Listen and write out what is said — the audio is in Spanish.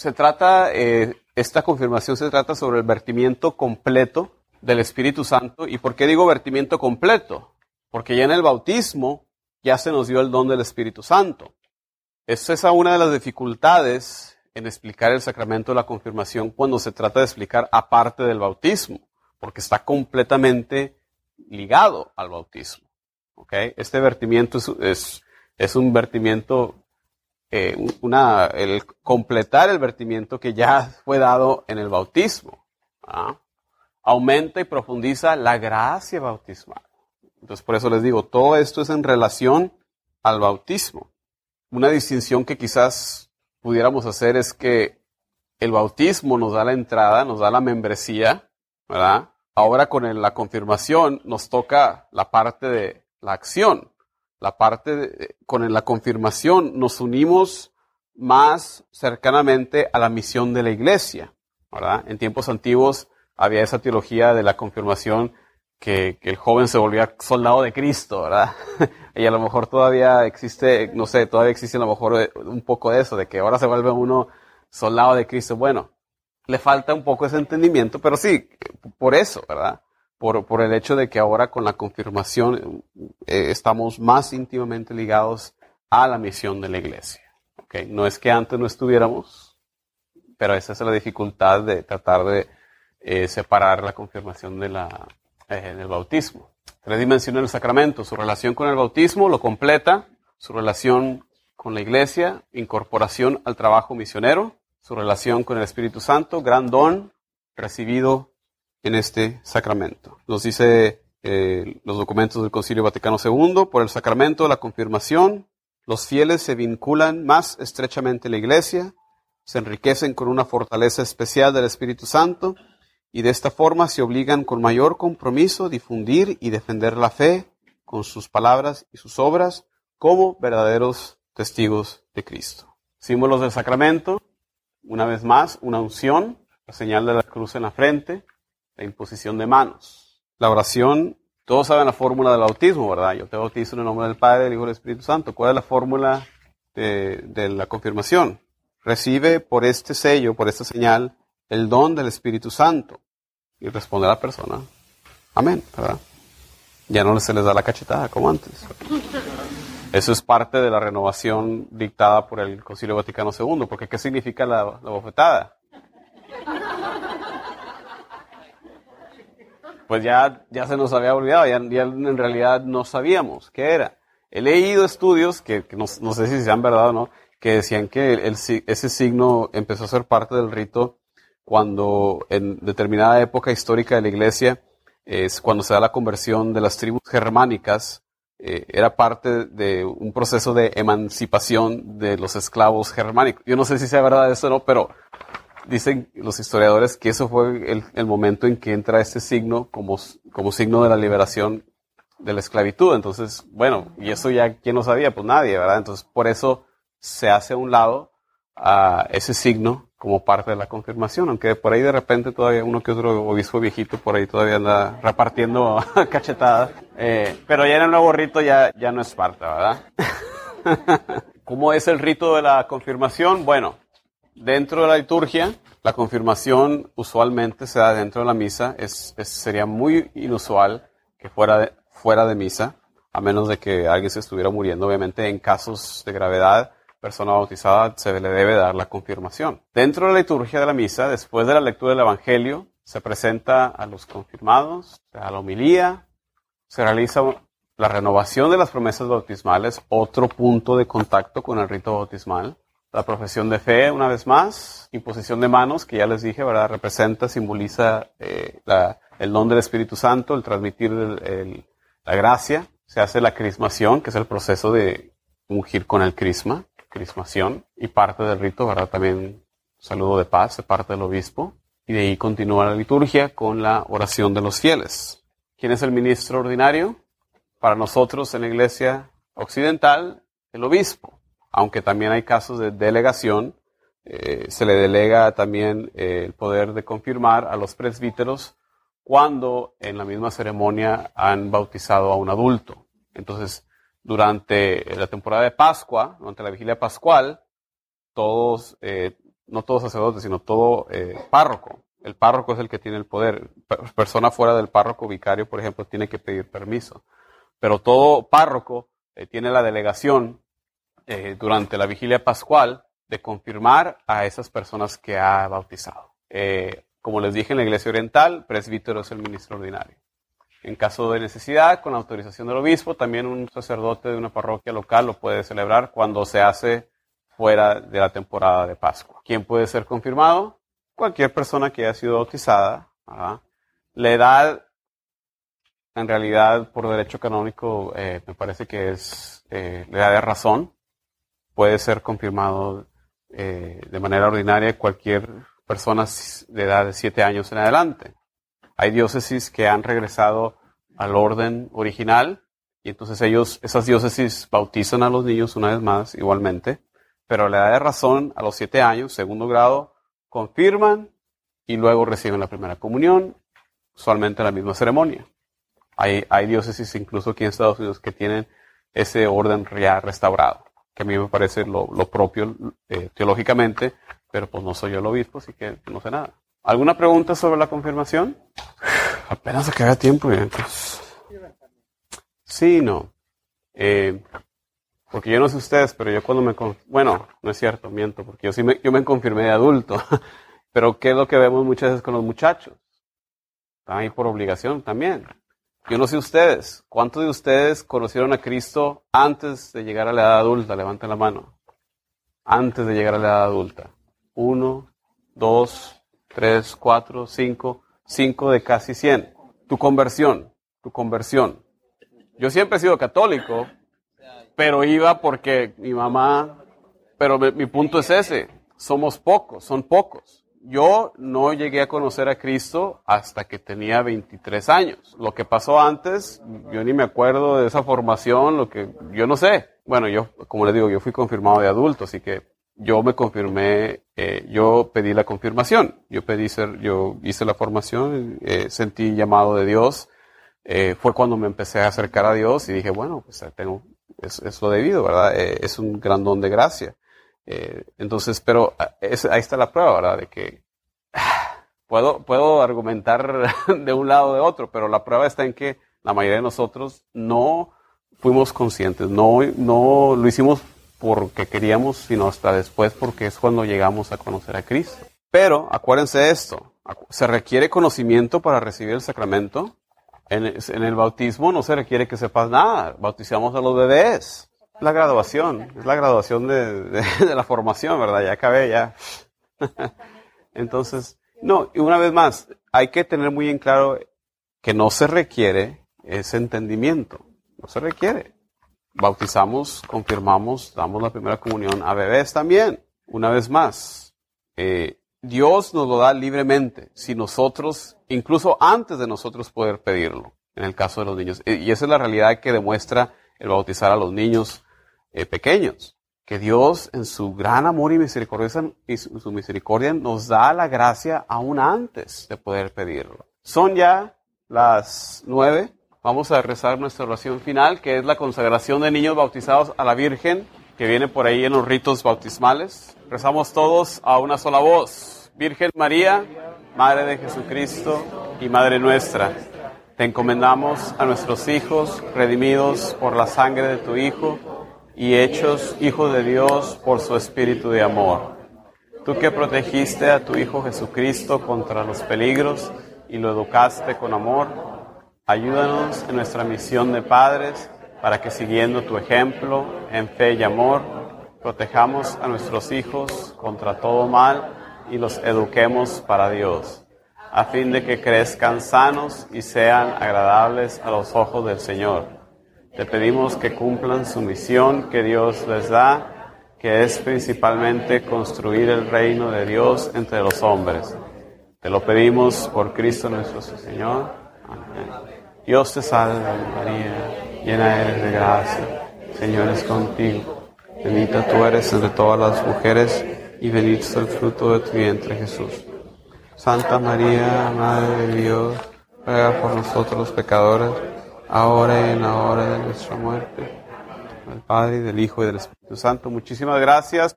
se trata, eh, esta confirmación se trata sobre el vertimiento completo del Espíritu Santo. ¿Y por qué digo vertimiento completo? Porque ya en el bautismo ya se nos dio el don del Espíritu Santo. Esa es una de las dificultades en explicar el sacramento de la confirmación cuando se trata de explicar aparte del bautismo, porque está completamente ligado al bautismo. Este vertimiento es, es, un vertimiento, eh, una, el completar el vertimiento que ya fue dado en el bautismo. ¿ah? Aumenta y profundiza la gracia bautismal. Entonces, por eso les digo, todo esto es en relación al bautismo. Una distinción que quizás pudiéramos hacer es que el bautismo nos da la entrada, nos da la membresía, ¿verdad? Ahora con la confirmación nos toca la parte de la acción. La parte de, con la confirmación nos unimos más cercanamente a la misión de la iglesia, ¿verdad? En tiempos antiguos había esa teología de la confirmación que, el joven se volvía soldado de Cristo, ¿verdad? y a lo mejor todavía existe, no sé, todavía existe a lo mejor eh, un poco de eso, de que ahora se vuelve uno soldado de Cristo. Bueno, le falta un poco ese entendimiento, pero sí, por eso, ¿verdad? Por, el hecho de que ahora con la confirmación eh, estamos más íntimamente ligados a la misión de la iglesia. ¿okay? No es que antes no estuviéramos, pero esa es la dificultad de tratar de eh, separar la confirmación eh, el bautismo. Tres dimensiones del sacramento, su relación con el bautismo lo completa, su relación con la iglesia, incorporación al trabajo misionero, su relación con el Espíritu Santo, gran don recibido en este sacramento. Nos dice eh, los documentos del Concilio Vaticano II, por el sacramento de la confirmación, los fieles se vinculan más estrechamente a la iglesia, se enriquecen con una fortaleza especial del Espíritu Santo, y de esta forma se obligan con mayor compromiso a difundir y defender la fe con sus palabras y sus obras como verdaderos testigos de Cristo. Símbolos del sacramento, una vez más, una unción, la señal de la cruz en la frente, la imposición de manos. La oración, todos saben la fórmula del bautismo, ¿verdad? Yo te bautizo en el nombre del Padre, del Hijo y del Espíritu Santo. ¿Cuál es la fórmula de, la confirmación? Recibe por este sello, por esta señal, el don del Espíritu Santo. Y responde la persona, amén, ¿verdad? Ya no se les da la cachetada como antes. Eso es parte de la renovación dictada por el Concilio Vaticano II, porque ¿qué significa la, bofetada? Pues ya, ya se nos había olvidado, ya, en realidad no sabíamos qué era. He leído estudios, que, no, sé si sean verdad o no, que decían que ese signo empezó a ser parte del rito cuando en determinada época histórica de la iglesia, es cuando se da la conversión de las tribus germánicas, eh, era parte de un proceso de emancipación de los esclavos germánicos. Yo no sé si sea verdad eso o no, pero dicen los historiadores que eso fue el, momento en que entra este signo como, como signo de la liberación de la esclavitud. Entonces, bueno, y eso ya, ¿quién lo sabía? Pues nadie, ¿verdad? Entonces, por eso se hace a un lado a ese signo como parte de la confirmación, aunque por ahí de repente todavía uno que otro obispo viejito por ahí todavía anda repartiendo cachetadas, eh, pero ya en el nuevo rito ya, ya no es parte, ¿verdad? ¿Cómo es el rito de la confirmación? Bueno, dentro de la liturgia, la confirmación usualmente se da dentro de la misa, es, sería muy inusual que fuera de, fuera de misa, a menos de que alguien se estuviera muriendo, obviamente en casos de gravedad persona bautizada se le debe dar la confirmación. Dentro de la liturgia de la misa, después de la lectura del Evangelio, se presenta a los confirmados, a la homilía, se realiza la renovación de las promesas bautismales, otro punto de contacto con el rito bautismal. La profesión de fe, una vez más, imposición de manos, que ya les dije, ¿verdad? Representa, simboliza eh, el don del Espíritu Santo, el transmitir la gracia. Se hace la crismación, que es el proceso de ungir con el crisma crismación y parte del rito, ¿verdad? También saludo de paz de parte del obispo. Y de ahí continúa la liturgia con la oración de los fieles. ¿Quién es el ministro ordinario? Para nosotros en la iglesia occidental, el obispo. Aunque también hay casos de delegación, eh, se le delega también eh, el poder de confirmar a los presbíteros cuando en la misma ceremonia han bautizado a un adulto. Entonces, durante la temporada de Pascua, durante la vigilia pascual, todos, eh, no todo sacerdote, sino todo párroco. El párroco es el que tiene el poder. Persona fuera del párroco, vicario, por ejemplo, tiene que pedir permiso. Pero todo párroco tiene la delegación eh, durante la vigilia pascual de confirmar a esas personas que ha bautizado. como les dije en la iglesia oriental, presbítero es el ministro ordinario. En caso de necesidad, con autorización del obispo, también un sacerdote de una parroquia local lo puede celebrar cuando se hace fuera de la temporada de Pascua. ¿Quién puede ser confirmado? Cualquier persona que haya sido bautizada. La edad, en realidad, por derecho canónico, eh, me parece que es eh, la edad de razón. Puede ser confirmado eh, de manera ordinaria cualquier persona de edad de siete años en adelante. Hay diócesis que han regresado al orden original y entonces ellos, esas diócesis bautizan a los niños una vez más igualmente, pero la edad de razón a los siete años, segundo grado, confirman y luego reciben la primera comunión, usualmente la misma ceremonia. Hay, hay diócesis incluso aquí en Estados Unidos que tienen ese orden ya restaurado, que a mí me parece lo, propio eh, teológicamente, pero pues no soy yo el obispo, así que no sé nada. ¿Alguna pregunta sobre la confirmación? Apenas se queda tiempo. Pues. Sí, no. Eh, porque yo no sé ustedes, pero yo cuando me... Bueno, no es cierto, miento, porque yo sí me, yo me confirmé de adulto. pero ¿qué es lo que vemos muchas veces con los muchachos? Están ahí por obligación también. Yo no sé ustedes, ¿cuántos de ustedes conocieron a Cristo antes de llegar a la edad adulta? Levanten la mano. Antes de llegar a la edad adulta. Uno, dos, tres, cuatro, cinco, cinco de casi cien. Tu conversión, tu conversión. Yo siempre he sido católico, pero iba porque mi mamá, pero mi, punto es ese, somos pocos, son pocos. Yo no llegué a conocer a Cristo hasta que tenía 23 años. Lo que pasó antes, yo ni me acuerdo de esa formación, lo que yo no sé. Bueno, yo, como les digo, yo fui confirmado de adulto, así que yo me confirmé, eh, yo pedí la confirmación, yo pedí ser, yo hice la formación, eh, sentí llamado de Dios, eh, fue cuando me empecé a acercar a Dios y dije, bueno, pues tengo, es, lo debido, ¿verdad? es un gran don de gracia. Entonces, pero ahí está la prueba, ¿verdad? De que puedo, puedo argumentar de un lado o de otro, pero la prueba está en que la mayoría de nosotros no fuimos conscientes, no, no lo hicimos porque queríamos, sino hasta después porque es cuando llegamos a conocer a Cristo. Pero acuérdense esto, se requiere conocimiento para recibir el sacramento. En, el bautismo no se requiere que sepas nada, bautizamos a los bebés. La graduación, es la graduación de, de la formación, ¿verdad? Ya acabé, ya. Entonces, no, y una vez más, hay que tener muy en claro que no se requiere ese entendimiento, no se requiere bautizamos, confirmamos, damos la primera comunión a bebés también. Una vez más, eh, Dios nos lo da libremente, si nosotros, incluso antes de nosotros poder pedirlo, en el caso de los niños. Y esa es la realidad que demuestra el bautizar a los niños eh, pequeños, que Dios en su gran amor y misericordia, y su misericordia nos da la gracia aún antes de poder pedirlo. Son ya las nueve. Vamos a rezar nuestra oración final, que es la consagración de niños bautizados a la Virgen, que viene por ahí en los ritos bautismales. Rezamos todos a una sola voz. Virgen María, Madre de Jesucristo y Madre nuestra, te encomendamos a nuestros hijos, redimidos por la sangre de tu Hijo y hechos hijos de Dios por su Espíritu de amor. Tú que protegiste a tu Hijo Jesucristo contra los peligros y lo educaste con amor, Ayúdanos en nuestra misión de padres para que siguiendo tu ejemplo en fe y amor, protejamos a nuestros hijos contra todo mal y los eduquemos para Dios, a fin de que crezcan sanos y sean agradables a los ojos del Señor. Te pedimos que cumplan su misión que Dios les da, que es principalmente construir el reino de Dios entre los hombres. Te lo pedimos por Cristo nuestro Señor. Amén. Dios te salve María, llena eres de gracia, Señor es contigo. Bendita tú eres entre todas las mujeres y bendito es el fruto de tu vientre Jesús. Santa María, Madre de Dios, ruega por nosotros los pecadores, ahora y en la hora de nuestra muerte. Del Padre, del Hijo y del Espíritu Santo. Muchísimas gracias.